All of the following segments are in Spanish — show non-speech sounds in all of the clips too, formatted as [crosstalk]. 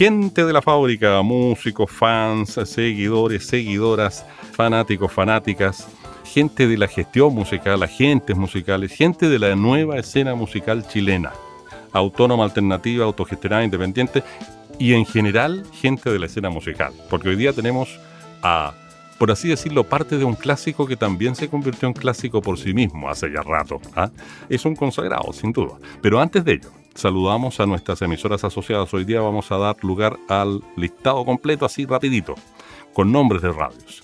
Gente de la fábrica, músicos, fans, seguidores, seguidoras, fanáticos, fanáticas, gente de la gestión musical, agentes musicales, gente de la nueva escena musical chilena, autónoma, alternativa, autogestionada, independiente y en general gente de la escena musical, porque hoy día tenemos por así decirlo, parte de un clásico que también se convirtió en clásico por sí mismo hace ya rato. ¿ah? Es un consagrado, sin duda. Pero antes de ello, saludamos a nuestras emisoras asociadas. Hoy día vamos a dar lugar al listado completo, así rapidito, con nombres de radios.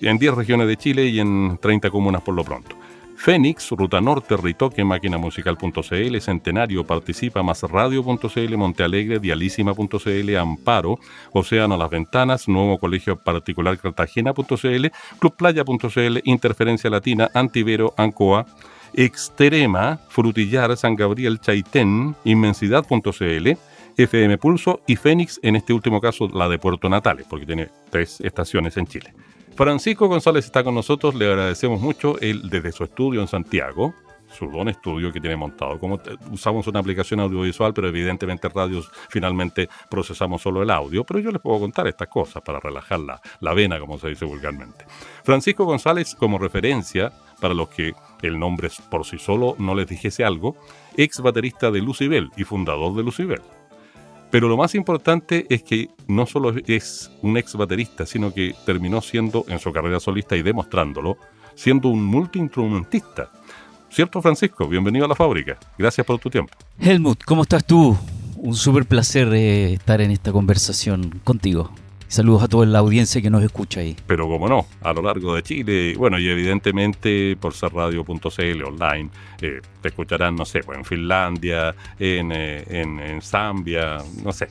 En 10 regiones de Chile y en 30 comunas por lo pronto. Fénix, Ruta Norte, Ritoque, Máquinamusical.cl, Centenario, Participa, Más Radio.cl, Montealegre, Dialísima.cl, Amparo, Océano Las Ventanas, Nuevo Colegio Particular Cartagena.cl, Clubplaya.cl, Interferencia Latina, Antivero, Ancoa, Extrema, Frutillar, San Gabriel, Chaitén, Inmensidad.cl, FM Pulso y Fénix, en este último caso la de Puerto Natales, porque tiene tres estaciones en Chile. Francisco González está con nosotros, le agradecemos mucho él desde su estudio en Santiago, su don estudio que tiene montado. Como usamos una aplicación audiovisual, pero evidentemente radios finalmente procesamos solo el audio, pero yo les puedo contar estas cosas para relajar la, la vena, como se dice vulgarmente. Francisco González, como referencia, para los que el nombre por sí solo no les dijese algo, ex baterista de Lucibel y fundador de Lucibel. Pero lo más importante es que no solo es un ex baterista, sino que terminó siendo, en su carrera solista y demostrándolo, siendo un multiinstrumentista. ¿Cierto, Francisco? Bienvenido a la fábrica. Gracias por tu tiempo. Helmut, ¿cómo estás tú? Un súper placer eh, estar en esta conversación contigo. Saludos a toda la audiencia que nos escucha ahí. Pero como no, a lo largo de Chile, bueno, y evidentemente por ser radio.cl online, eh, te escucharán, no sé, pues en Finlandia, en, eh, en, Zambia, no sé.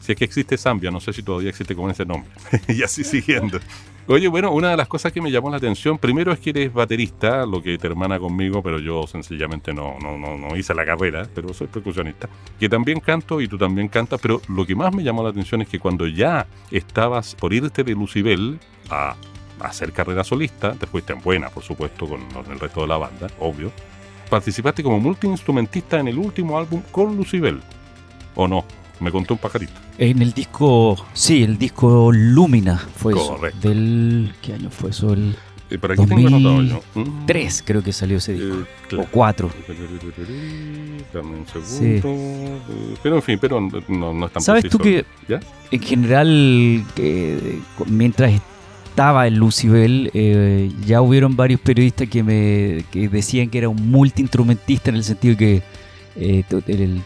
Si es que existe Zambia, no sé si todavía existe con ese nombre. [laughs] y así siguiendo. Oye, bueno, una de las cosas que me llamó la atención, primero es que eres baterista, lo que te hermana conmigo, pero yo sencillamente no, no, no, hice la carrera, pero soy percusionista. Que también canto y tú también cantas, pero lo que más me llamó la atención es que cuando ya estabas por irte de Lucibel a, hacer carrera solista, te fuiste en buena, por supuesto, con el resto de la banda, obvio, participaste como multiinstrumentista en el último álbum con Lucibel, ¿o no? Me contó un pajarito. En el disco, sí, el disco Lumina fue Correcto. eso. Del, ¿Qué año fue eso? El eh, por aquí tengo anotado yo. Tres creo que salió ese disco. Eh, o cuatro. Dame un segundo. Eh, pero en fin, pero no, no es tan ¿Sabes tú que ¿Ya? en general, mientras estaba en Lucibel, eh, ya hubieron varios periodistas que me que decían que era un multiinstrumentista en el sentido que el,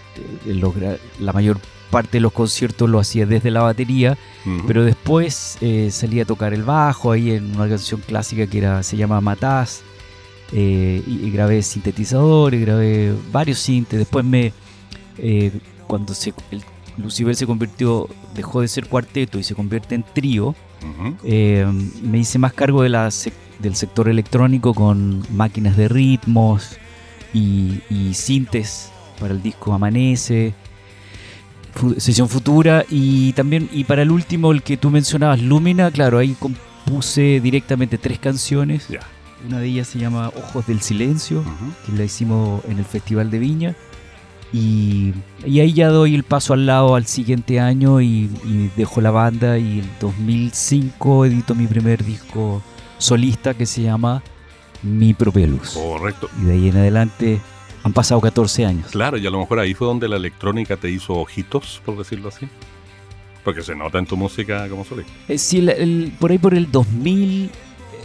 la mayor parte de los conciertos lo hacía desde la batería, pero después eh, salía a tocar el bajo ahí en una canción clásica que era, se llama Matás, eh, y, grabé sintetizadores, grabé varios sintes, después me, eh, cuando se, el, Lucibel se convirtió, dejó de ser cuarteto y se convierte en trío, me hice más cargo de la del sector electrónico con máquinas de ritmos y, y sintes para el disco Amanece, Sesión Futura y también, y para el último, el que tú mencionabas, Lumina, claro, ahí compuse directamente tres canciones. Una de ellas se llama Ojos del Silencio, que la hicimos en el Festival de Viña. Y, ahí ya doy el paso al lado al siguiente año y, y, dejo la banda y en 2005 edito mi primer disco solista que se llama Mi propia luz. Correcto. Y de ahí en adelante han pasado 14 años. Claro, y a lo mejor ahí fue donde la electrónica te hizo ojitos, por decirlo así. Porque se nota en tu música como solista. Eh, sí, por ahí por el 2000,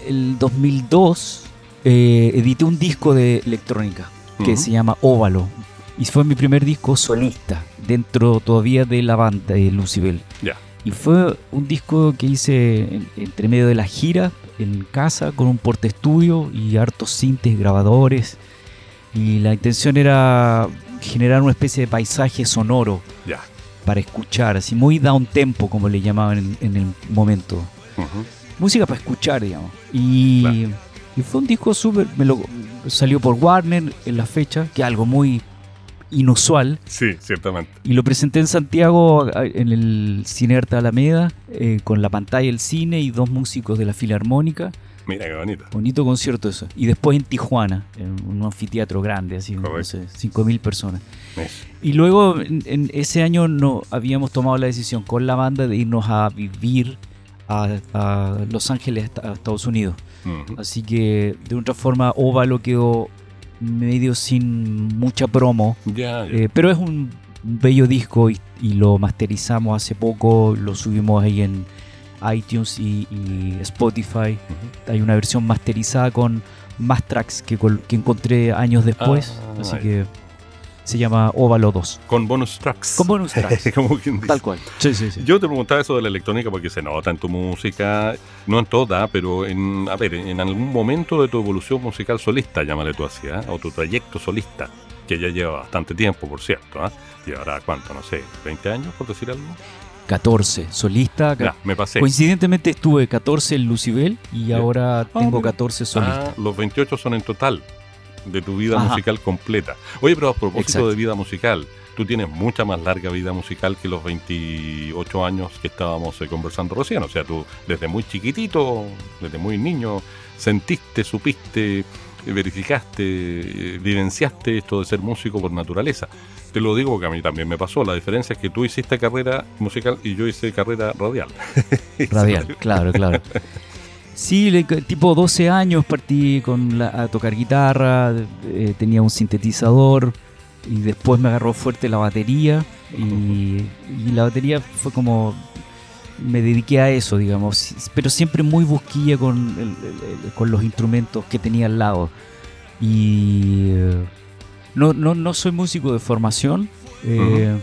el 2002, eh, edité un disco de electrónica que se llama Óvalo. Y fue mi primer disco solista, dentro todavía de la banda de Lucibel. Ya. Y fue un disco que hice entre medio de la gira, en casa, con un porte estudio y hartos sintes, grabadores y la intención era generar una especie de paisaje sonoro. Ya. para escuchar, así muy down tempo, como le llamaban en, el momento. Música para escuchar, digamos. Y, y fue un disco súper. Salió por Warner en la fecha, que es algo muy inusual. Sí, ciertamente. Y lo presenté en Santiago, en el Cine Arte Alameda, eh, con la pantalla del cine y dos músicos de la Filarmónica. Mira qué bonito. Bonito concierto eso. Y después en Tijuana, en un anfiteatro grande, así, no sé, 5.000 personas. Y luego en, ese año no habíamos tomado la decisión con la banda de irnos a vivir a, Los Ángeles, a Estados Unidos. Así que de otra forma Óvalo quedó medio sin mucha promo. Eh, pero es un bello disco y, lo masterizamos hace poco, lo subimos ahí en iTunes y, Spotify. Hay una versión masterizada con más tracks que, que encontré años después. Ah, así que se llama Óvalo 2. Con bonus tracks. Con bonus [laughs] tracks. Tal cual. Sí, sí, sí. Yo te preguntaba eso de la electrónica porque se nota en tu música, no en toda, pero en, a ver, en algún momento de tu evolución musical solista, llámale tú así, ¿eh? o tu trayecto solista, que ya lleva bastante tiempo, por cierto. ¿eh? Llevará, ¿cuánto? No sé, 20 años, por decir algo. 14, solista. me pasé. Coincidentemente estuve 14 en Lucibel y ahora ah, tengo 14 solista. Ah, los 28 son en total de tu vida musical completa. Oye, pero a propósito de vida musical, tú tienes mucha más larga vida musical que los 28 años que estábamos eh, conversando recién. O sea, tú desde muy chiquitito, desde muy niño, sentiste, supiste, verificaste, eh, vivenciaste esto de ser músico por naturaleza. Te lo digo porque a mí también me pasó. La diferencia es que tú hiciste carrera musical y yo hice carrera radial. [laughs] Radial, claro, claro. Sí, tipo 12 años partí con a tocar guitarra, eh, tenía un sintetizador y después me agarró fuerte la batería y, la batería fue como me dediqué a eso, digamos, pero siempre muy busquilla con, con los instrumentos que tenía al lado. Y eh, no, no, no soy músico de formación, eh,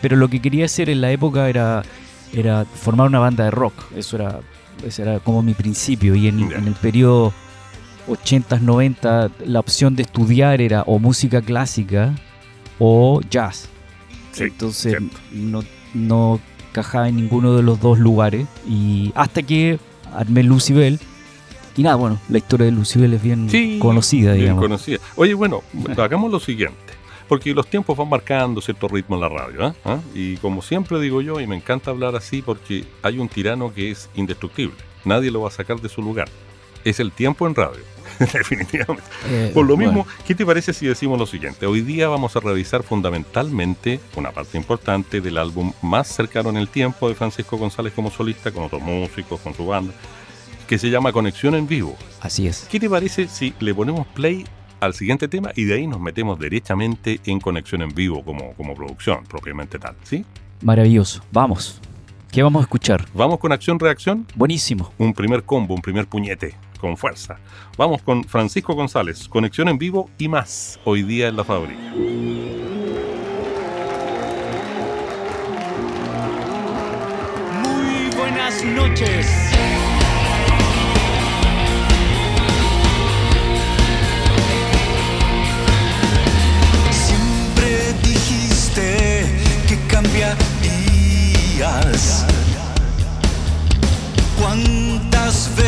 pero lo que quería hacer en la época era, era formar una banda de rock. Eso era ese era como mi principio. Y en, el periodo 80s, 90 la opción de estudiar era o música clásica o jazz. Entonces no, no cajaba en ninguno de los dos lugares. Y hasta que armé Lucibel. Y nada, bueno, la historia de Lucibel es bien conocida, digamos. Bien conocida. Oye, bueno, hagamos lo siguiente porque los tiempos van marcando cierto ritmo en la radio. ¿eh? ¿Ah? Y como siempre digo yo, y me encanta hablar así porque hay un tirano que es indestructible. Nadie lo va a sacar de su lugar. Es el tiempo en radio. [laughs] Definitivamente. Eh, Por lo mismo, ¿qué te parece si decimos lo siguiente? Hoy día vamos a revisar fundamentalmente una parte importante del álbum más cercano en el tiempo de Francisco González como solista, con otros músicos, con su banda, que se llama Conexión en Vivo. Así es. ¿Qué te parece si le ponemos play al siguiente tema y de ahí nos metemos derechamente en conexión en vivo como, como producción propiamente tal, ¿sí? Maravilloso, vamos. ¿Qué vamos a escuchar? Vamos con acción-reacción. Buenísimo. Un primer combo, un primer puñete, con fuerza. Vamos con Francisco González, conexión en vivo y más, hoy día en la fábrica. Muy buenas noches. ¿Cuántas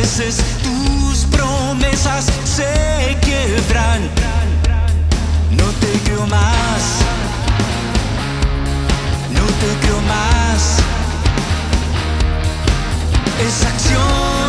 tus promesas se quiebran? No te creo más. No te creo más. Es acción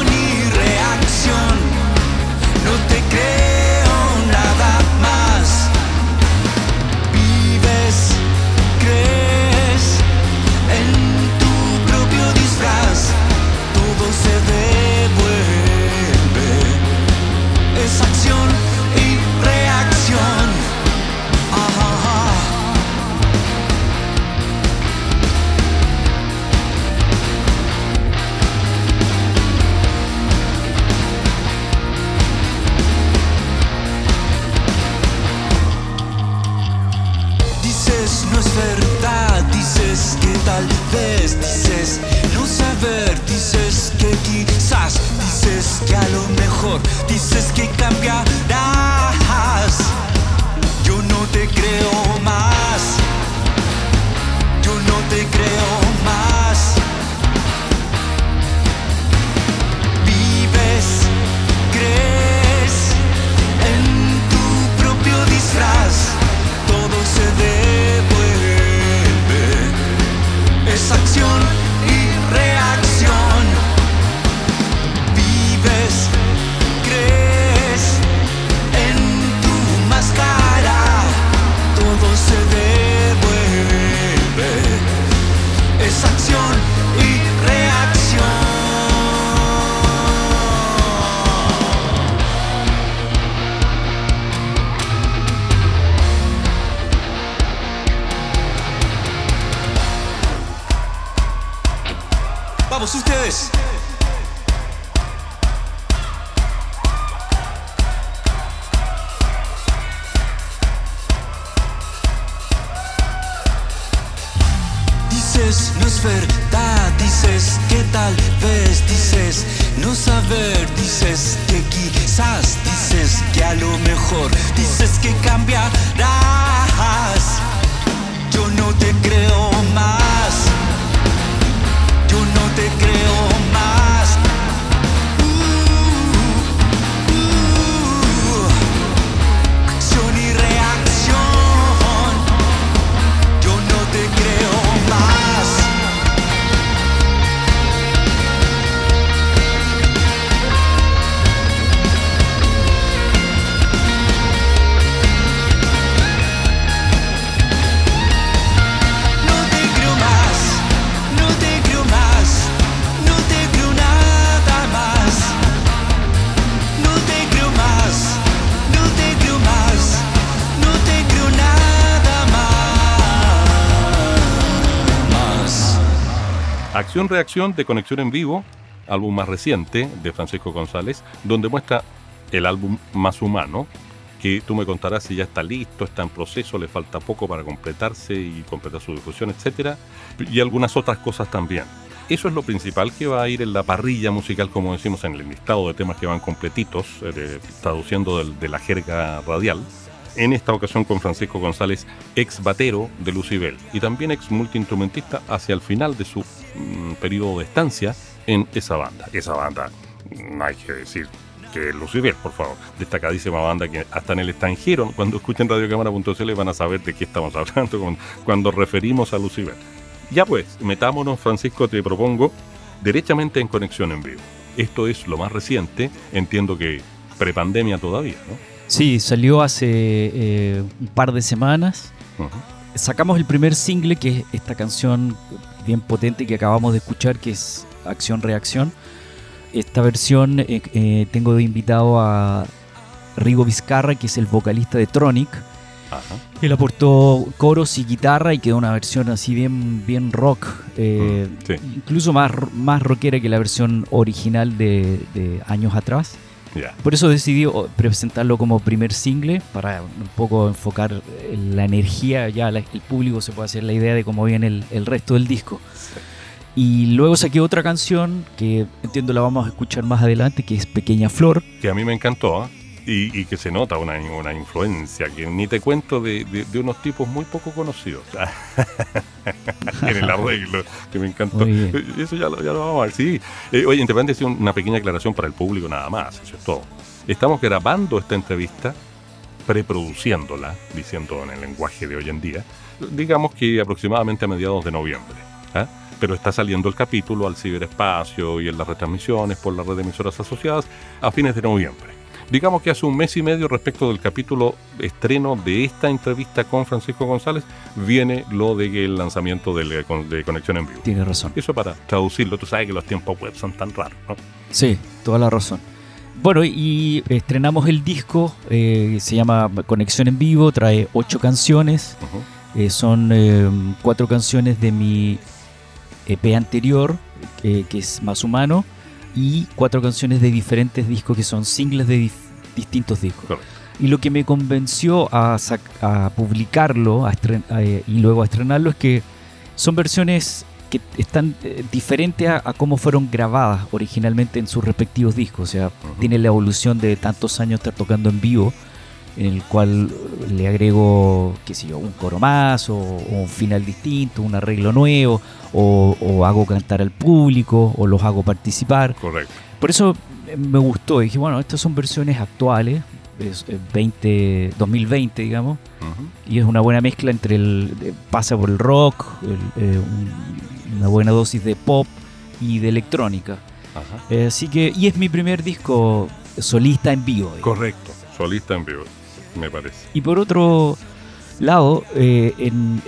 tal vez, dices no saber, dices que quizás dices que a lo mejor dices que cambiarás. Yo no te creo más. Acción-reacción de Conexión en Vivo, álbum más reciente de Francisco González, donde muestra el álbum más humano, que tú me contarás si ya está listo, está en proceso, le falta poco para completarse y completar su difusión, etcétera, y algunas otras cosas también. Eso es lo principal que va a ir en la parrilla musical, como decimos, en el listado de temas que van completitos, eh, traduciendo de la jerga radial. En esta ocasión con Francisco González, ex batero de Lucibel y también ex multiinstrumentista hacia el final de su mm, periodo de estancia en esa banda. Esa banda, no hay que decir que Lucibel, por favor, destacadísima banda que hasta en el extranjero, cuando escuchen radiocámara.cl van a saber de qué estamos hablando cuando referimos a Lucibel. Ya pues, metámonos, Francisco, te propongo, derechamente en conexión en vivo. Esto es lo más reciente, entiendo que prepandemia todavía, ¿no? Sí, salió hace eh, un par de semanas. Sacamos el primer single, que es esta canción bien potente que acabamos de escuchar, que es Acción Reacción. Esta versión eh, eh, tengo de invitado a Rigo Vizcarra, que es el vocalista de Tronic. Ajá. Él aportó coros y guitarra y quedó una versión así bien, bien rock. eh, Mm, sí. Incluso más, más rockera que la versión original de, de años atrás. Por eso decidí oh, presentarlo como primer single para un poco enfocar eh, la energía, ya la- el público se puede hacer la idea de cómo viene el, el resto del disco. Y luego saqué otra canción que entiendo la vamos a escuchar más adelante, que es Pequeña Flor. que a mí me encantó ¿ah? Y, y que se nota una, una influencia que ni te cuento de, de- de unos tipos muy poco conocidos [laughs] en el arreglo que me encantó bien. eso ya lo, ya lo vamos a ver sí Eh, oye independiente una pequeña aclaración para el público nada más eso es todo estamos grabando esta entrevista preproduciéndola diciendo en el lenguaje de hoy en día digamos que aproximadamente a mediados de noviembre ¿ah? pero está saliendo el capítulo al ciberespacio y en las retransmisiones por la red de emisoras asociadas a fines de noviembre. Digamos que hace un mes y medio respecto del capítulo estreno de esta entrevista con Francisco González, viene lo de el lanzamiento del- de Conexión en Vivo. Tienes razón. Eso para traducirlo, tú sabes que los tiempos web son tan raros, ¿no? Sí, toda la razón. Bueno, y estrenamos el disco, eh, se llama Conexión en Vivo, trae ocho canciones. Eh, son eh, cuatro canciones de mi EP anterior, que es Más Humano, y cuatro canciones de diferentes discos que son singles de distintos discos. Correcto. Y lo que me convenció a, a publicarlo a a, eh, y luego a estrenarlo es que son versiones que están eh, diferentes a, a cómo fueron grabadas originalmente en sus respectivos discos. O sea, tiene la evolución de tantos años estar tocando en vivo en el cual le agrego, qué sé yo, un coro más o, o un final distinto, un arreglo nuevo, o, o hago cantar al público, o los hago participar. Correcto. Por eso eh, me gustó, dije, bueno, estas son versiones actuales, es eh, 20, 2020, digamos, y es una buena mezcla entre el. eh, pasa por el rock, el, eh, un- una buena dosis de pop y de electrónica. Ajá. Eh, así que, y es mi primer disco solista en vivo. digamos. Correcto. Solista en vivo, me parece. Y por otro lado, eh, en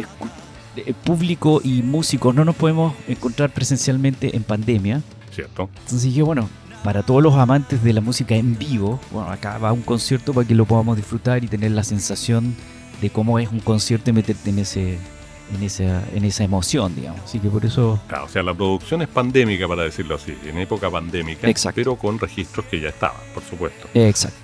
eh, público y músicos no nos podemos encontrar presencialmente en pandemia. ¿Cierto? Entonces dije, bueno, para todos los amantes de la música en vivo, bueno, acá va un concierto para que lo podamos disfrutar y tener la sensación de cómo es un concierto y meterte en ese en esa, en esa emoción, digamos. Así que por eso Claro, o sea, la producción es pandémica, para decirlo así, en época pandémica, Exacto. pero con registros que ya estaban, por supuesto. exacto.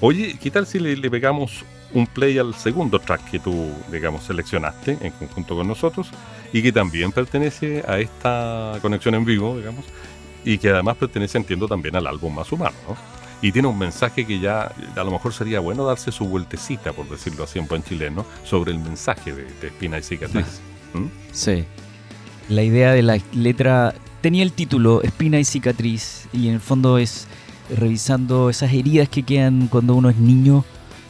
Oye, ¿qué tal si le, le pegamos un play al segundo track que tú, digamos, seleccionaste en conjunto con nosotros y que también pertenece a esta conexión en vivo, digamos, y que además pertenece, entiendo, también al álbum Más Humano, ¿no? Y tiene un mensaje que ya a lo mejor sería bueno darse su vueltecita, por decirlo así en buen chileno, sobre el mensaje de, de Espina y Cicatriz. ¿Mm? Sí. La idea de la letra tenía el título Espina y cicatriz y en el fondo es revisando esas heridas que quedan cuando uno es niño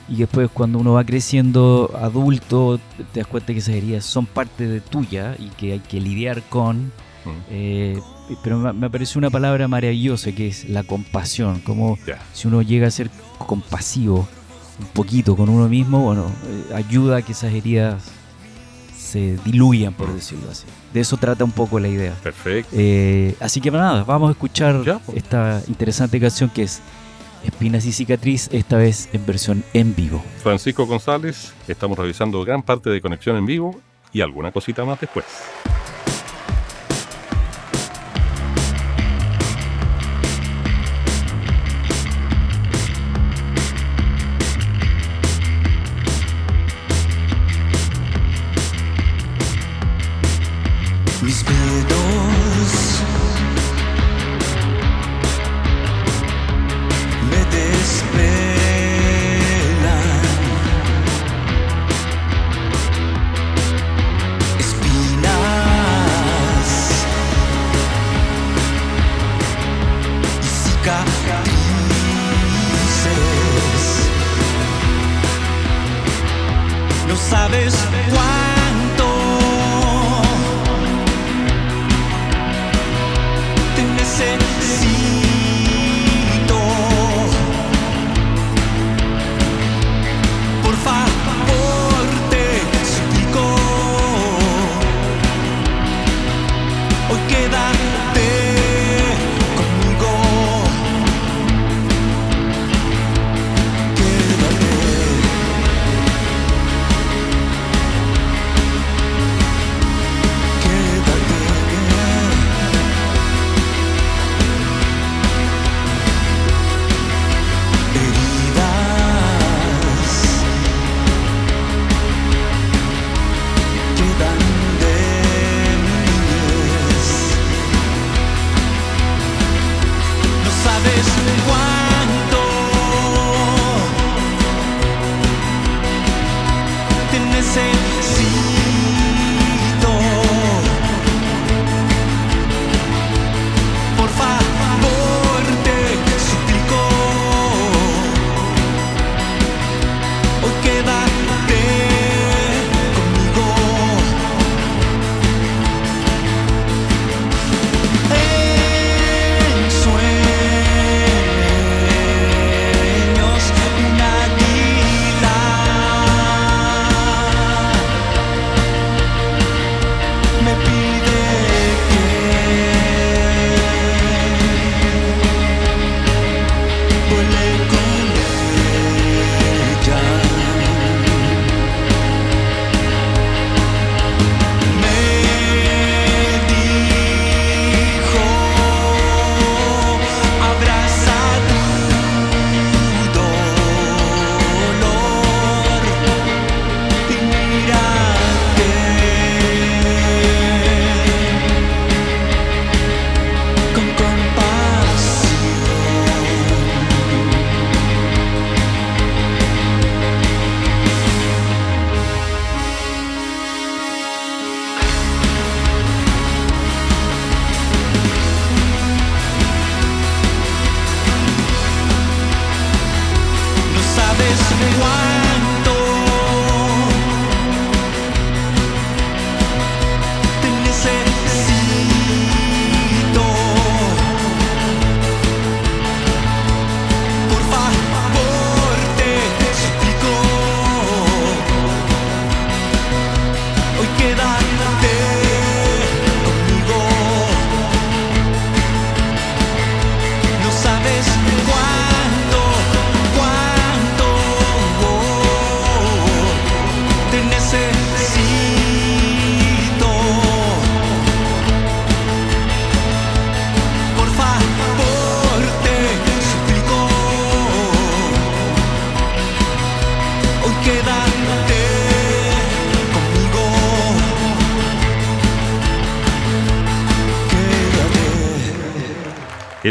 y después cuando uno va creciendo adulto te das cuenta que esas heridas son parte de tuya y que hay que lidiar con. Mm. eh, pero me, me pareció una palabra maravillosa que es la compasión, como si uno llega a ser compasivo un poquito con uno mismo, bueno, eh, ayuda a que esas heridas se diluyan, por decirlo así. De eso trata un poco la idea. Perfecto. Eh, así que nada, vamos a escuchar Ya, pues. esta interesante canción que es Espinas y Cicatriz, esta vez en versión en vivo. Francisco González, estamos revisando gran parte de Conexión en Vivo y alguna cosita más después.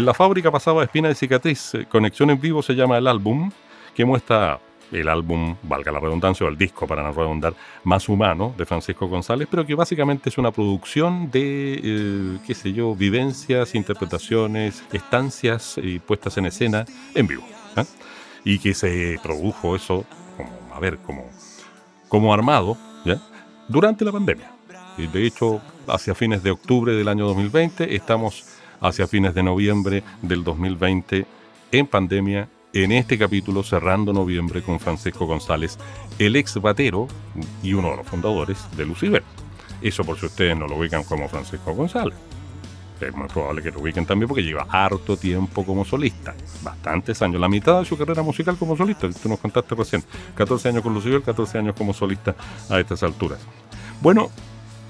En la fábrica pasaba Espina de Cicatriz. Conexión en vivo se llama el álbum, que muestra el álbum, valga la redundancia, o el disco para no redundar, más humano de Francisco González, pero que básicamente es una producción de, eh, qué sé yo, vivencias, interpretaciones, estancias y puestas en escena en vivo. ¿ah? Y que se produjo eso, como, a ver, como, como armado, ¿ya? durante la pandemia. Y de hecho, hacia fines de octubre del año 2020, estamos hacia fines de noviembre del 2020 en pandemia en este capítulo cerrando noviembre con Francisco González, el ex batero y uno de los fundadores de Lucibel. Eso por si ustedes no lo ubican como Francisco González. Es muy probable que lo ubiquen también porque lleva harto tiempo como solista, bastantes años, la mitad de su carrera musical como solista, tú nos contaste recién, 14 años con Lucibel, 14 años como solista a estas alturas. Bueno,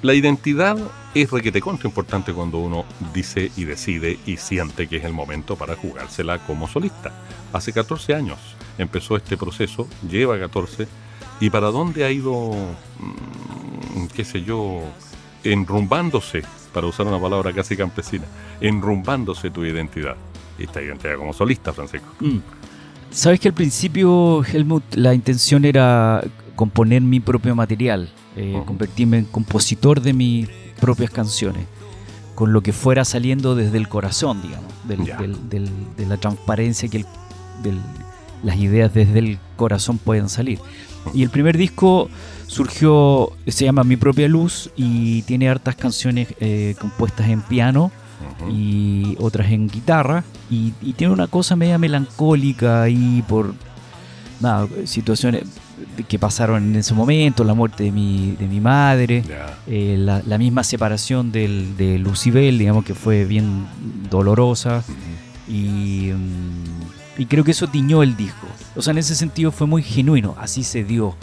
la identidad es requete contra importante cuando uno dice y decide y siente que es el momento para jugársela como solista. Hace 14 años empezó este proceso, lleva 14, y para dónde ha ido, mm, qué sé yo, enrumbándose, para usar una palabra casi campesina, enrumbándose tu identidad. Esta identidad como solista, Francisco. Mm. Sabes que al principio, Helmut, la intención era componer mi propio material, eh, convertirme en compositor de mis propias canciones, con lo que fuera saliendo desde el corazón, digamos, del- Ya. del- del- de la transparencia que el- las ideas desde el corazón pueden salir. Y el primer disco surgió, se llama Mi propia luz y tiene hartas canciones eh, compuestas en piano y otras en guitarra y, y tiene una cosa media melancólica ahí por nada, situaciones que pasaron en ese momento, la muerte de mi, de mi madre, eh, la, la misma separación del, de Lucibel, digamos que fue bien dolorosa y, mm, y creo que eso tiñó el disco. O sea, en ese sentido fue muy genuino, así se dio.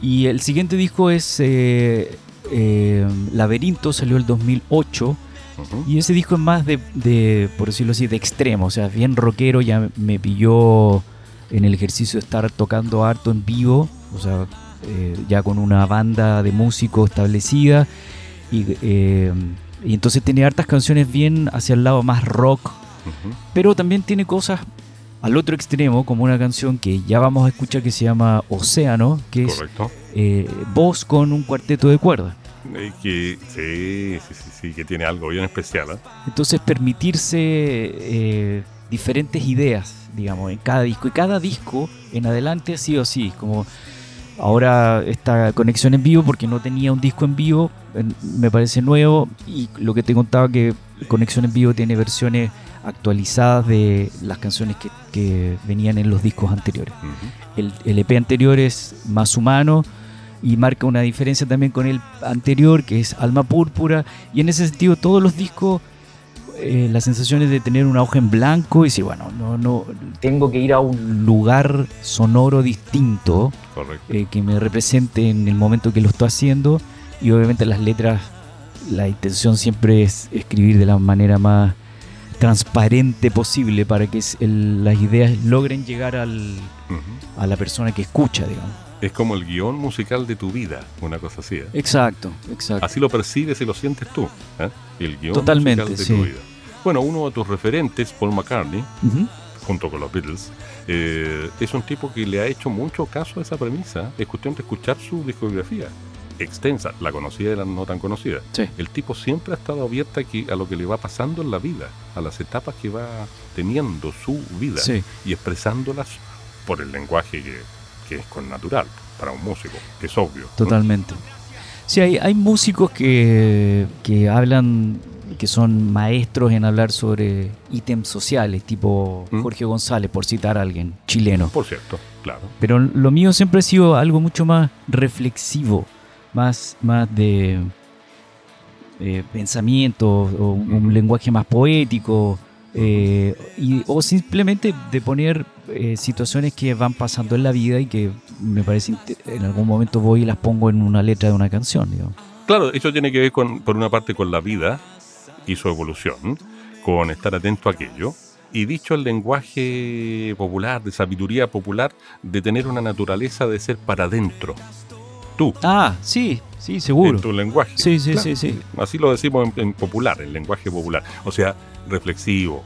Y el siguiente disco es eh, eh, Laberinto, salió el 2008. Ujú. Y ese disco es más de, de, por decirlo así, de extremo, o sea, bien rockero, ya me pilló en el ejercicio de estar tocando harto en vivo, o sea, eh, ya con una banda de músicos establecida, y, eh, y entonces tiene hartas canciones bien hacia el lado más rock, pero también tiene cosas al otro extremo, como una canción que ya vamos a escuchar que se llama Océano, que es eh, voz con un cuarteto de cuerdas. Que, sí, sí, sí, sí, que tiene algo bien especial. Entonces permitirse diferentes ideas, digamos, en cada disco. Y cada disco en adelante ha sido así, como ahora esta conexión en vivo, porque no tenía un disco en vivo, me parece nuevo. Y lo que te contaba que Conexión en vivo tiene versiones actualizadas de las canciones que, que venían en los discos anteriores. El, el EP anterior es más humano y marca una diferencia también con el anterior, que es Alma Púrpura. Y en ese sentido, todos los discos, eh, la sensación es de tener una hoja en blanco y decir, bueno, no, no, tengo que ir a un lugar sonoro distinto Correcto. eh, que me represente en el momento que lo estoy haciendo. Y obviamente las letras, la intención siempre es escribir de la manera más transparente posible para que el- las ideas logren llegar al, a la persona que escucha, digamos. Es como el guion musical de tu vida, una cosa así. ¿eh? Exacto, exacto. Así lo percibes y lo sientes tú. ¿eh? El guion Totalmente, musical de sí. tu vida. Bueno, uno de tus referentes, Paul McCartney, junto con los Beatles, eh, es un tipo que le ha hecho mucho caso a esa premisa. Es cuestión de escuchar su discografía extensa, la conocida y la no tan conocida. Sí. El tipo siempre ha estado abierto aquí a lo que le va pasando en la vida, a las etapas que va teniendo su vida Sí. y expresándolas por el lenguaje que, que es con natural para un músico, que es obvio. ¿no? Totalmente. Sí, hay, hay músicos que, que hablan, que son maestros en hablar sobre ítems sociales, tipo ¿Mm? Jorge González, por citar a alguien, chileno. Por cierto, claro. Pero lo mío siempre ha sido algo mucho más reflexivo, más, más de eh, pensamiento, o un, Ujú. lenguaje más poético, Eh, y, o simplemente de poner eh, situaciones que van pasando en la vida y que me parece en algún momento voy y las pongo en una letra de una canción. digamos. Claro, eso tiene que ver con, por una parte con la vida y su evolución, con estar atento a aquello. Y dicho el lenguaje popular, de sabiduría popular, de tener una naturaleza de ser para adentro. Tú, Ah, sí, sí, seguro. en tu lenguaje. Sí, sí, Claro. sí, sí. Así lo decimos en, en popular, en lenguaje popular. O sea, reflexivo,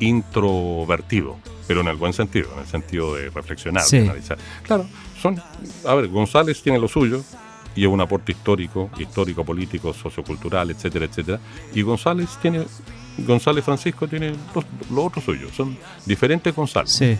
introvertido, pero en el buen sentido, en el sentido de reflexionar, Sí. de analizar. Claro, son. A ver, González tiene lo suyo y es un aporte histórico, histórico, político, sociocultural, etcétera, etcétera. Y González tiene. González Francisco tiene lo, lo otro suyo. Son diferentes González. Sí.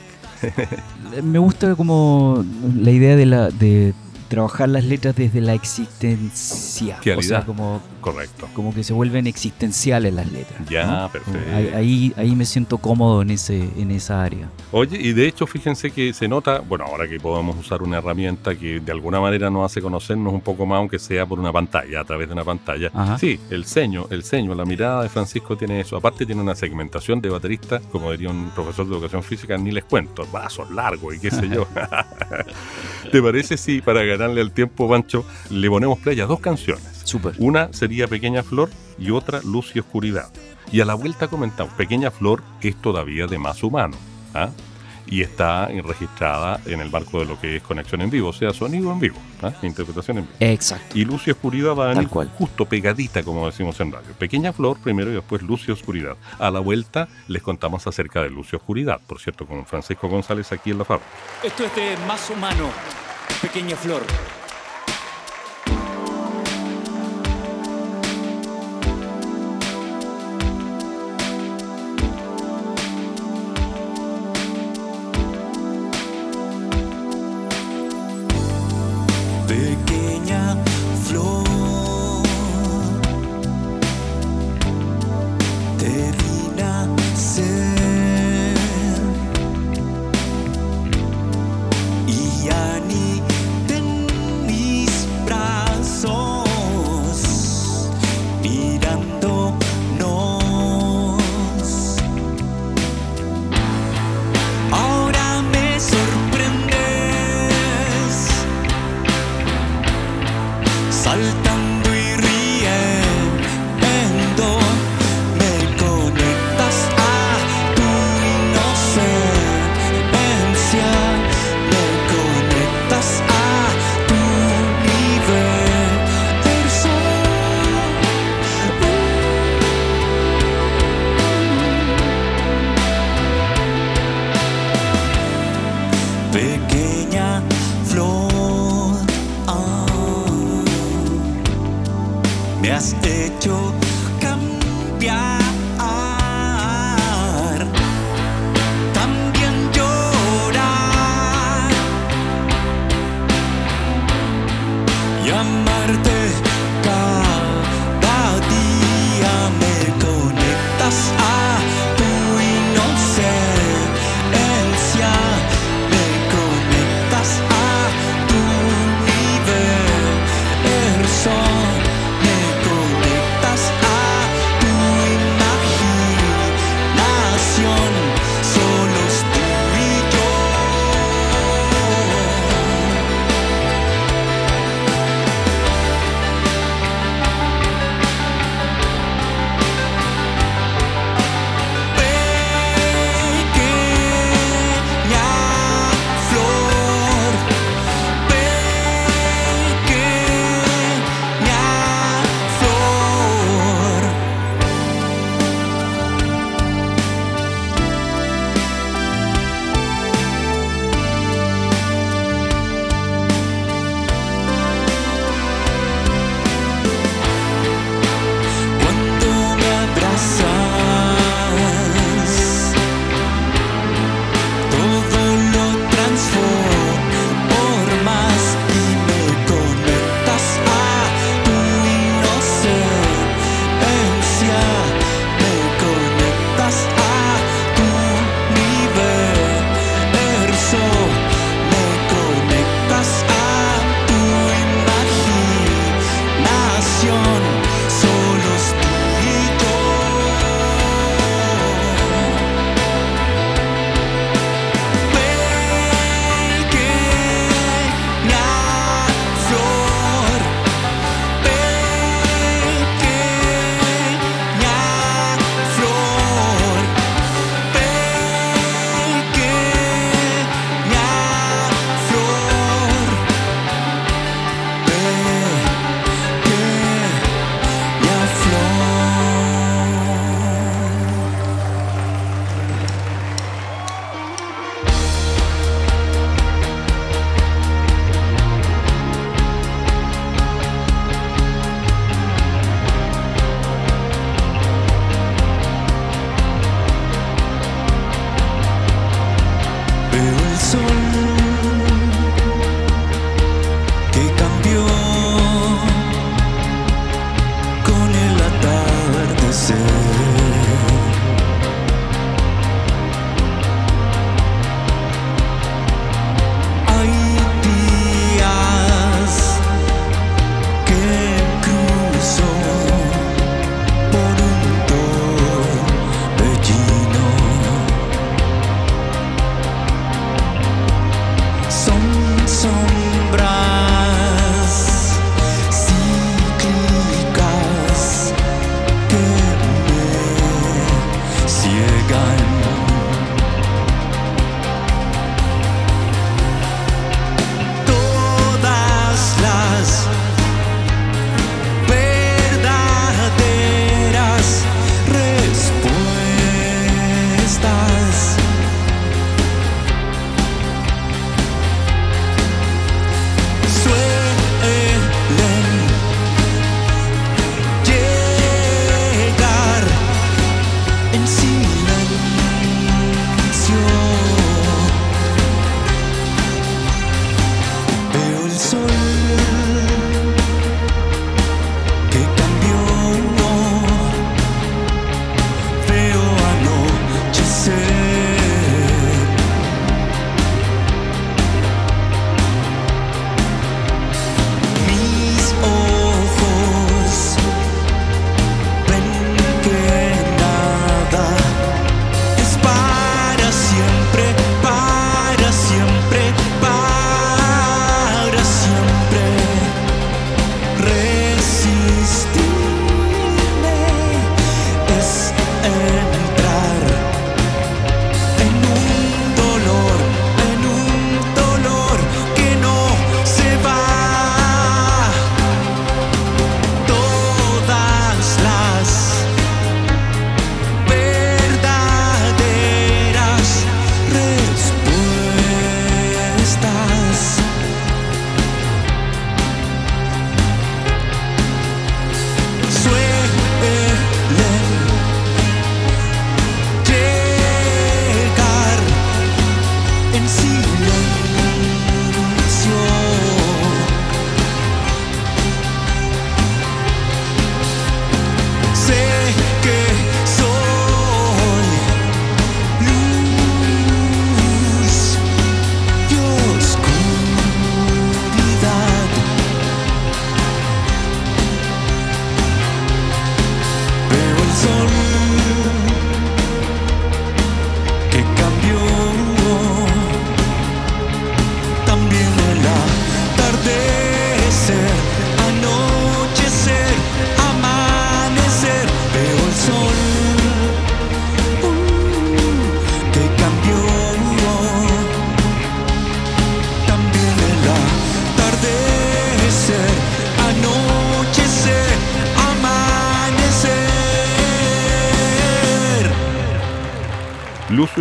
Me gusta como la idea de la de trabajar las letras desde la existencia. O sea, como, Correcto. como que se vuelven existenciales las letras. Ya, ¿no? perfecto. Ahí, ahí, ahí me siento cómodo en ese, en esa área. Oye, y de hecho, fíjense que se nota, bueno, ahora que podemos usar una herramienta que de alguna manera nos hace conocernos un poco más, aunque sea por una pantalla, a través de una pantalla. Ajá. Sí, el ceño, el ceño, la mirada de Francisco tiene eso. Aparte tiene una segmentación de baterista, como diría un profesor de educación física, ni les cuento, brazos largos y qué sé yo. [laughs] [laughs] ¿Te parece si para ganarle al tiempo, Pancho, le ponemos play a dos canciones? Súper. Una sería Pequeña Flor y otra Luz y Oscuridad. Y a la vuelta comentamos, Pequeña Flor es todavía de más humano. ¿ah? Y está registrada en el marco de lo que es conexión en vivo, o sea, sonido en vivo, ¿ah? interpretación en vivo. Exacto. Y Luz y Oscuridad va a Tal venir cual. justo pegadita, como decimos en radio. Pequeña Flor primero y después Luz y Oscuridad. A la vuelta les contamos acerca de Luz y Oscuridad, por cierto, con Francisco González aquí en la fábrica. Esto es de más humano, pequeña flor.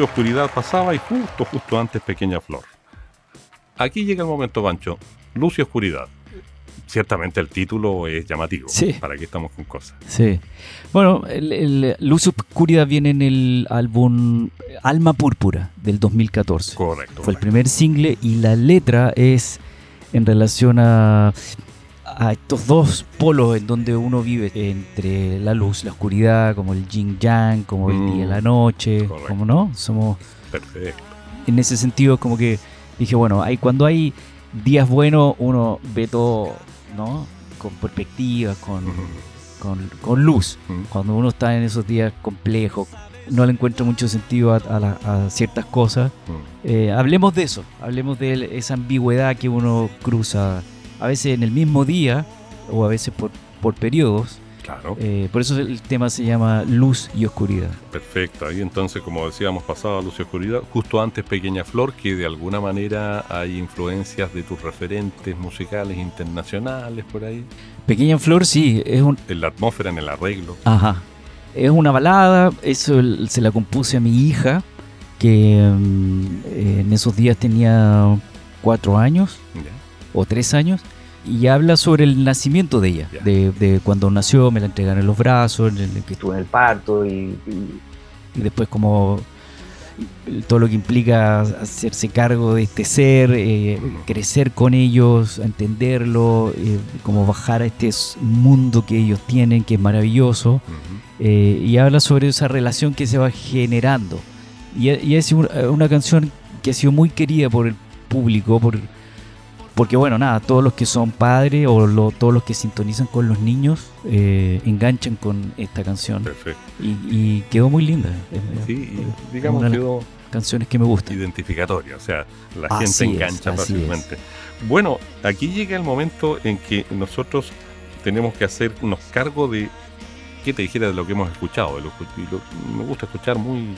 Oscuridad pasaba y justo, justo antes Pequeña Flor. Aquí llega el momento, Pancho. Luz y oscuridad. Ciertamente el título es llamativo. Sí. ¿Para qué estamos con cosas? Sí. Bueno, el, el Luz y Oscuridad viene en el álbum Alma Púrpura del 2014. Correcto. Fue el primer single y la letra es en relación a, a estos dos polos en donde uno vive entre la luz, la oscuridad, como el yin yang, como el Mm. día y la noche, Correcto. como no, somos Perfecto. en ese sentido como que dije, bueno, hay cuando hay días buenos uno ve todo, ¿no? Con perspectiva, con, con, con luz. Cuando uno está en esos días complejos, no le encuentra mucho sentido a, a la- a ciertas cosas. Mm. Eh, hablemos de eso, hablemos de esa ambigüedad que uno cruza a veces en el mismo día o a veces por, por periodos. Claro. Eh, por eso el tema se llama luz y oscuridad. Perfecto. Ahí entonces, como decíamos, pasaba Luz y Oscuridad. Justo antes Pequeña Flor, que de alguna manera hay influencias de tus referentes musicales internacionales por ahí. Pequeña Flor, sí, es un, En la atmósfera, en el arreglo. Ajá. Es una balada, eso se la compuse a mi hija, que mm, en esos días tenía cuatro años Ya. O tres años, y habla sobre el nacimiento de ella, de, de cuando nació, me la entregaron en los brazos, en el que estuve en el parto, y, y- y después como todo lo que implica hacerse cargo de este ser, eh, crecer con ellos, entenderlo, eh, como bajar a este mundo que ellos tienen, que es maravilloso, Ujú. eh, y habla sobre esa relación que se va generando. Y, y es un- una canción que ha sido muy querida por el público, por, porque bueno, nada, todos los que son padres o lo- todos los que sintonizan con los niños eh, enganchan con esta canción. Perfecto. Y, y quedó muy linda. Sí, y digamos una quedó canciones que me gustan. identificatoria, o sea, la Así gente engancha fácilmente. Bueno, aquí llega el momento en que nosotros tenemos que hacernos cargo de, ¿qué te dijera de lo que hemos escuchado? De lo, y lo- me gusta escuchar muy,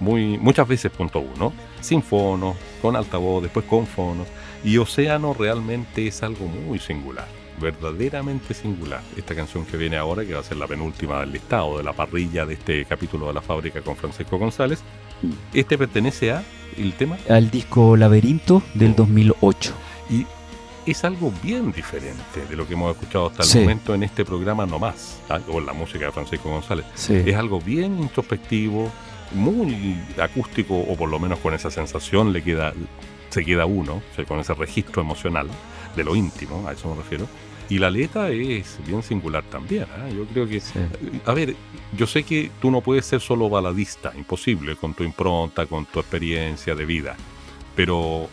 muy, muchas veces punto uno, sin fonos, con altavoz, después con fonos, y Océano realmente es algo muy singular. Verdaderamente singular. Esta canción que viene ahora, que va a ser la penúltima del listado de la parrilla de este capítulo de la fábrica con Francisco González, este pertenece a el tema Al disco Laberinto del 2008. y es algo bien diferente de lo que hemos escuchado hasta el Sí. momento en este programa nomás, ¿ah? o en la música de Francisco González. Sí. Es algo bien introspectivo, muy acústico, o por lo menos con esa sensación le queda, se queda uno, o sea, con ese registro emocional de lo íntimo, a eso me refiero. Y la letra es bien singular también. ¿ah? Yo creo que Sí. a ver, yo sé que tú no puedes ser solo baladista, imposible, con tu impronta, con tu experiencia de vida. Pero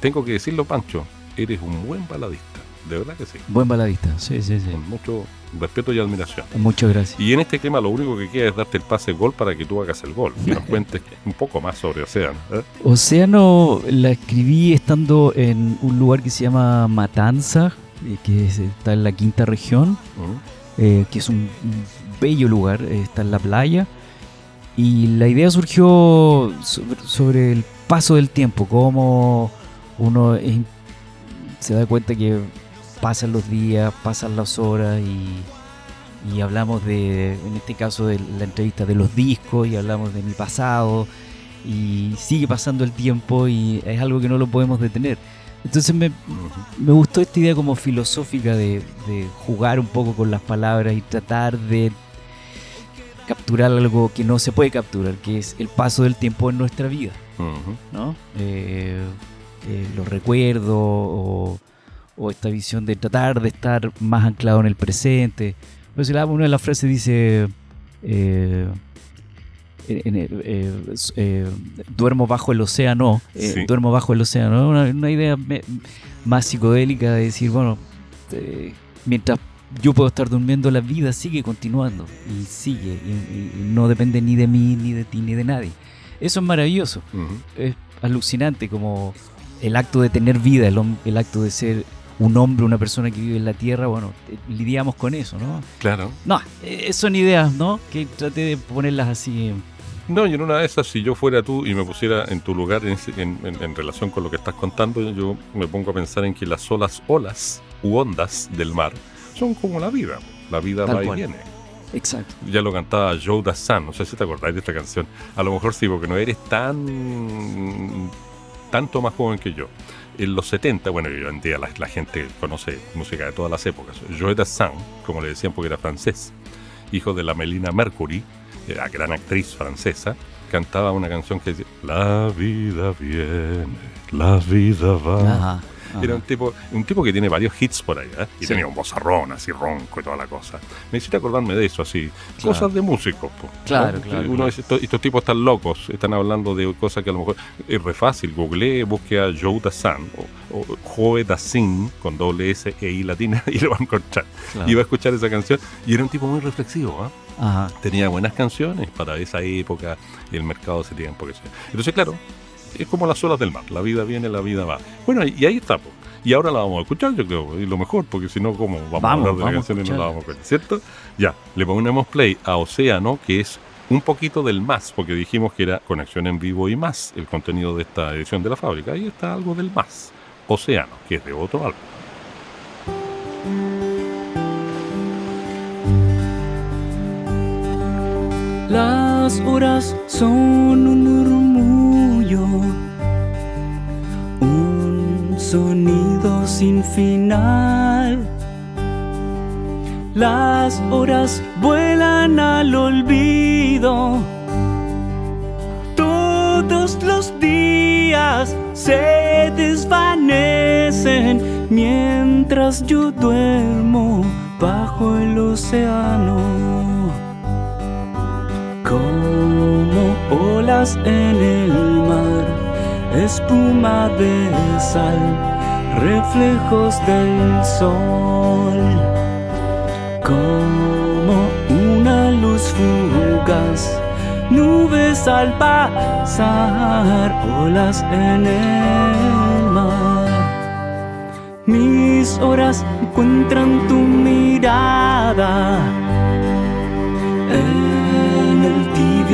tengo que decirlo, Pancho, eres un buen baladista, de verdad que sí. Buen baladista. Sí, sí, sí. Con mucho respeto y admiración. Muchas gracias. Y en este tema lo único que queda es darte el pase gol para que tú hagas el gol y nos [laughs] cuentes un poco más sobre Océano. ¿eh? Océano la escribí estando en un lugar que se llama Matanza, eh, que es- está en la quinta región, eh, que es un, bello lugar, está en la playa. Y la idea surgió sobre, sobre el paso del tiempo, cómo uno es- se da cuenta que pasan los días, pasan las horas y, y hablamos de, en este caso de la entrevista de los discos y hablamos de mi pasado y sigue pasando el tiempo y es algo que no lo podemos detener. Entonces me, me gustó esta idea como filosófica de, de jugar un poco con las palabras y tratar de capturar algo que no se puede capturar, que es el paso del tiempo en nuestra vida. ¿no? Eh, eh, los recuerdos o, o esta visión de tratar de estar más anclado en el presente. Pues la- una de las frases dice, eh, en- eh, eh, duermo bajo el océano, Sí. duermo bajo el océano, una, una idea me- más psicodélica de decir, bueno, mientras yo puedo estar durmiendo, la vida sigue continuando y sigue y, no depende ni de mí, ni de ti, ni de nadie. Eso es maravilloso es alucinante como el acto de tener vida, el acto de ser un hombre, una persona que vive en la tierra, bueno, eh, lidiamos con eso, ¿no? Claro. No, eh, son ideas, ¿no? Que traté de ponerlas así. No, y en una de esas, si yo fuera tú y me pusiera en tu lugar en, en- en- relación con lo que estás contando, yo me pongo a pensar en que las solas olas u ondas del mar son como la vida. La vida Tal va y cual. viene. Exacto. Ya lo cantaba Joe Dassin, no sé si te acordáis de esta canción. A lo mejor sí, porque no eres tan tanto más joven que yo. En los 70, bueno, hoy en día la, la gente conoce música de todas las épocas. Joe Dassin, como le decían porque era francés, hijo de la Melina Mercury, era gran actriz francesa, cantaba una canción que decía, La vida viene, la vida va. Era un ajá. tipo, un tipo que tiene varios hits por ahí, ¿eh? Y Sí. tenía un vozarrón así ronco y toda la cosa. Me hiciste acordarme de eso, así. Claro. Cosas de músicos, po, ¿no? Claro, claro, Uno claro. dice, estos, estos tipos están locos, están hablando de cosas que a lo mejor es re fácil. Googleé, busque a Joe Dassin o, o Joe Dassin con doble S e I latina [laughs] y lo va a encontrar. Claro. Y va a escuchar esa canción y era un tipo muy reflexivo, ¿ah? Ajá. tenía buenas canciones para esa época y el mercado de ese tiempo. Que sea. Entonces, claro, es como las olas del mar. La vida viene, la vida va. Bueno, y ahí está. po. Y ahora la vamos a escuchar, yo creo, y lo mejor, porque si no, ¿cómo vamos, a hablar de la canción y no la vamos a escuchar? ¿Cierto? Ya, le ponemos play a Océano, que es un poquito del más, porque dijimos que era conexión en vivo y más el contenido de esta edición de la fábrica. Ahí está algo del más. Océano, que es de otro álbum. Las horas son un murmullo, un sonido sin final. Las horas vuelan al olvido. Todos los días se desvanecen mientras yo duermo bajo el océano como olas en el mar, espuma de sal, reflejos del sol, como una luz fugaz, nubes al pasar, olas en el mar. Mis horas encuentran tu mirada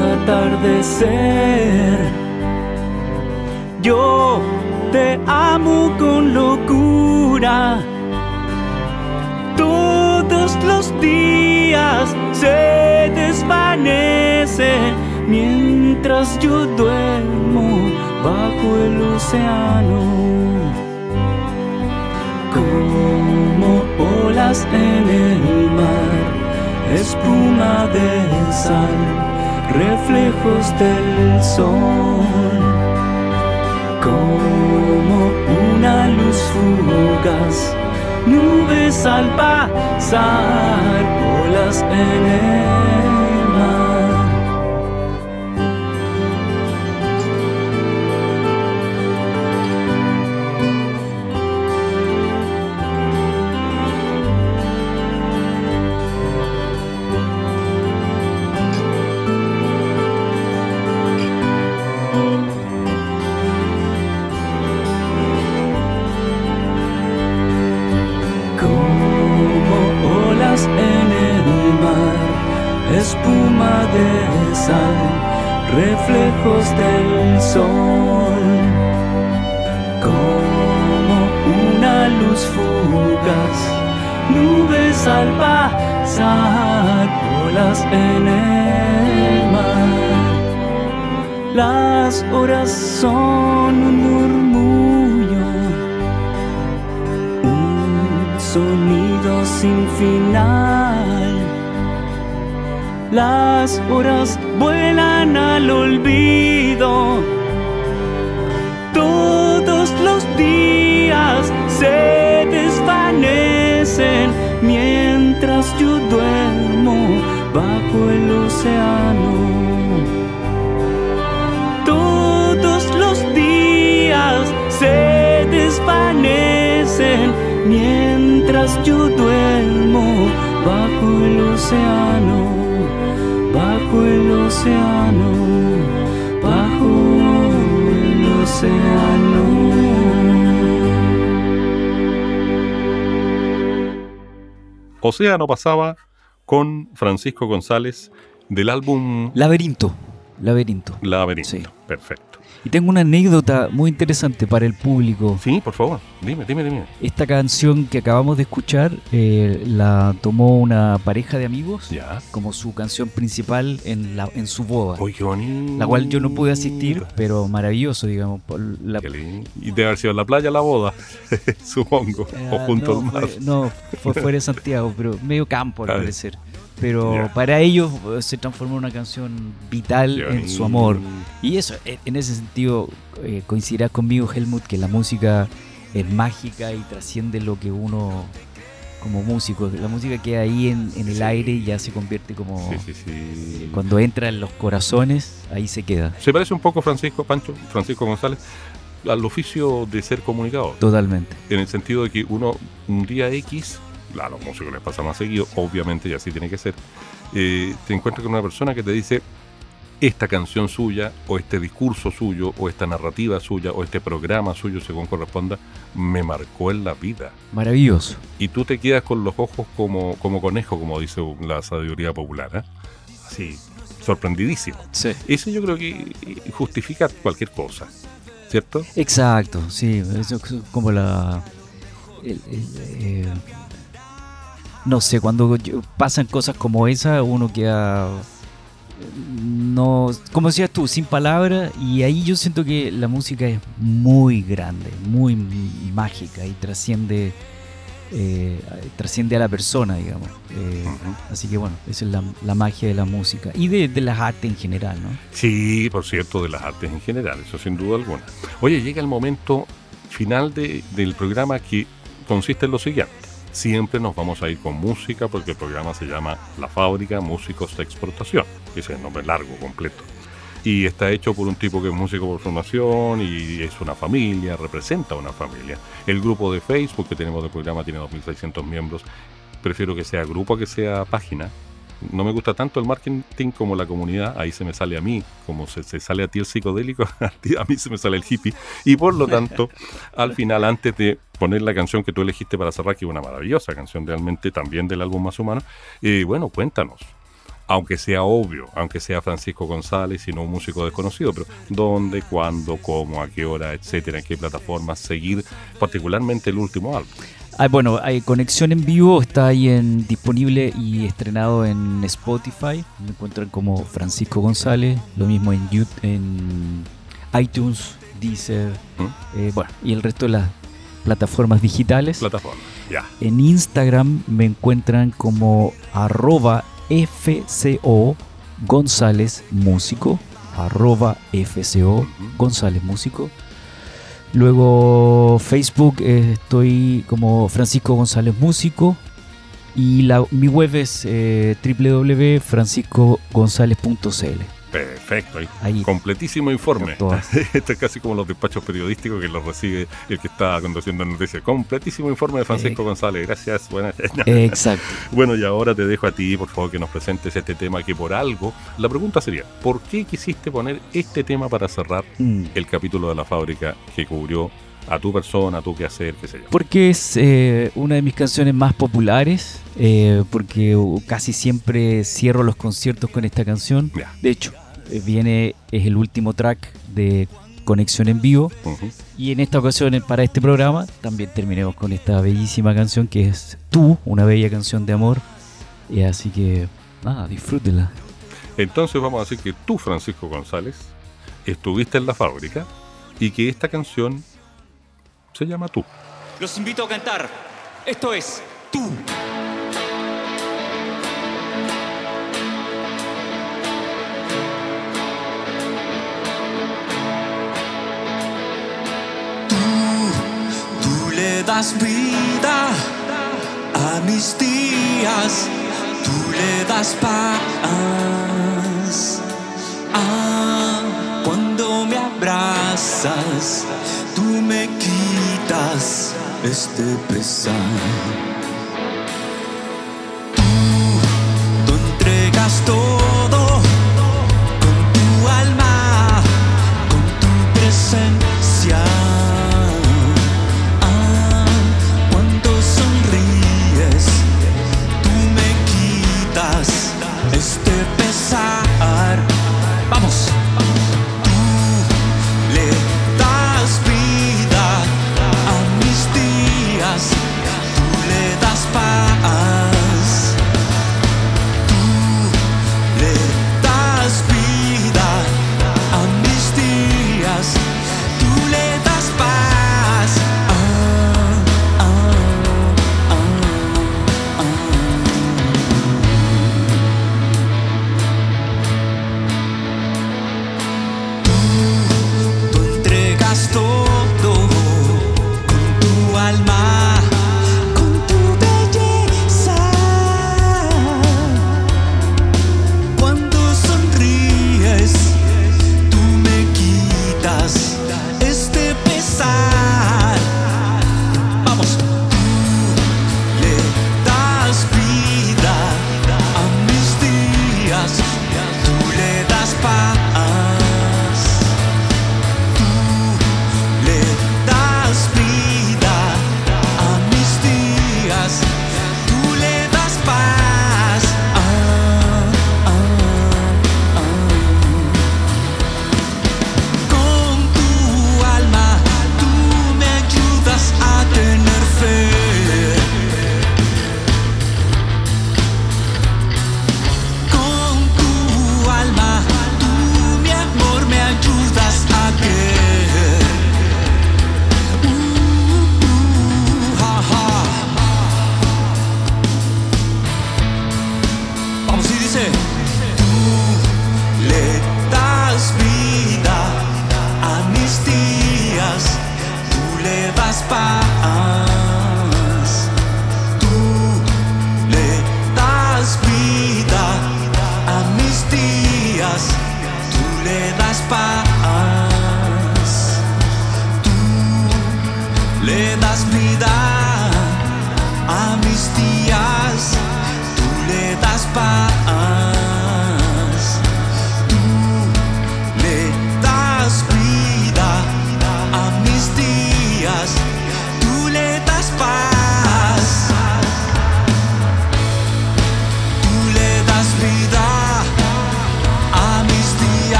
atardecer. Yo te amo con locura. Todos los días se desvanecen mientras yo duermo bajo el océano como olas en el mar, espuma de sal, reflejos del sol, como una luz fugaz, nubes al pasar, olas en el reflejos del sol, como una luz fugaz, nubes al pasar, olas en el mar. Las horas son un murmullo un sonido sin final. Las horas vuelan al olvido. Todos los días se desvanecen mientras yo duermo bajo el océano. Todos los días se desvanecen mientras yo duermo bajo el océano, océano, bajo el océano. Océano pasaba con Francisco González del álbum Laberinto. Laberinto. Laberinto. Sí. Perfecto. Y tengo una anécdota muy interesante para el público. Sí, por favor, dime, dime, dime. Esta canción que acabamos de escuchar eh, la tomó una pareja de amigos como su canción principal en, la, en su boda. Bonito. La cual yo no pude asistir, pero maravilloso, digamos. la- Qué lindo. Y debe haber sido en la playa la boda, [laughs] supongo, o Ah, junto no, al mar. fue- no, fue fuera de Santiago, pero medio campo al parecer. Pero para ellos eh, se transformó en una canción vital Qué en su amor. Y eso, en en ese sentido, eh, coincidirás conmigo, Helmut, que la música es mágica y trasciende lo que uno como músico. La música queda ahí en, en el Sí. aire y ya se convierte como... Sí, sí, sí. Cuando entra en los corazones, ahí se queda. Se parece un poco, Francisco Pancho, Francisco González, al oficio de ser comunicador. Totalmente. En el sentido de que uno, un día X, a los músicos les pasa más seguido, obviamente, y así tiene que ser, eh, te encuentras con una persona que te dice esta canción suya, o este discurso suyo, o esta narrativa suya, o este programa suyo, según corresponda, me marcó en la vida. Maravilloso. Y tú te quedas con los ojos como, como conejo, como dice la sabiduría popular. ¿eh? Así, sorprendidísimo. Sí. Eso yo creo que justifica cualquier cosa, ¿cierto? Exacto, sí, eso es como la... el- el, eh, no sé, cuando pasan cosas como esa, uno queda... No, como decías tú, sin palabras, y ahí yo siento que la música es muy grande, muy mágica y trasciende, eh, trasciende a la persona, digamos. Eh. Así que bueno, esa es la, la magia de la música y de, de las artes en general, ¿no? Sí, por cierto, de las artes en general, eso sin duda alguna. Oye, llega el momento final de- del programa que consiste en lo siguiente. Siempre nos vamos a ir con música porque el programa se llama La Fábrica Músicos de Exportación. Ese es el nombre largo, completo. Y está hecho por un tipo que es músico por formación y es una familia, representa una familia. El grupo de Facebook que tenemos del programa tiene 2.600 miembros. Prefiero que sea grupo que sea página. No me gusta tanto el marketing como la comunidad. Ahí se me sale a mí, como se, se sale a ti el psicodélico, [laughs] a ti- a mí se me sale el hippie. Y por lo tanto, al final, antes de poner la canción que tú elegiste para cerrar, que es una maravillosa canción realmente también del álbum Más Humano, eh, bueno, cuéntanos. Aunque sea obvio, aunque sea Francisco González y no un músico desconocido, pero dónde, cuándo, cómo, a qué hora, etcétera, en qué plataformas seguir, particularmente el último álbum. Ah, bueno, hay Conexión en Vivo está ahí en, disponible y estrenado en Spotify. Me encuentran como Francisco González, lo mismo en, YouTube, en iTunes, Deezer, ¿Mm? eh, bueno, y el resto de las plataformas digitales. Plataforma. Ya. En Instagram me encuentran como arroba FCO González Músico, arroba FCO González Músico. Luego Facebook eh, estoy como Francisco González Músico y la, mi web es eh, www.franciscogonzález.cl. Perfecto, ahí. Completísimo informe. [laughs] Esto es casi como los despachos periodísticos que los recibe el que está conduciendo noticias. Completísimo informe de Francisco Eh. González. Gracias. Buenas. [laughs] Exacto. Bueno, y ahora te dejo a ti, por favor, que nos presentes este tema que por algo. La pregunta sería: ¿por qué quisiste poner este tema para cerrar Mm. el capítulo de la fábrica que cubrió a tu persona, a tu quehacer, qué sé yo? Porque es eh, una de mis canciones más populares, eh, porque casi siempre cierro los conciertos con esta canción. De hecho, viene, es el último track de Conexión en Vivo. Y en esta ocasión, eh, para este programa, también terminemos con esta bellísima canción que es Tú, una bella canción de amor. Y así que, nada, disfrútela. Entonces vamos a decir que tú, Francisco González, estuviste en la fábrica y que esta canción se llama Tú. Los invito a cantar. Esto es. Tú, das vida a mis días. Tú le das paz. Ah, cuando me abrazas, tú me quitas este pesar. Tú, tú entregas todo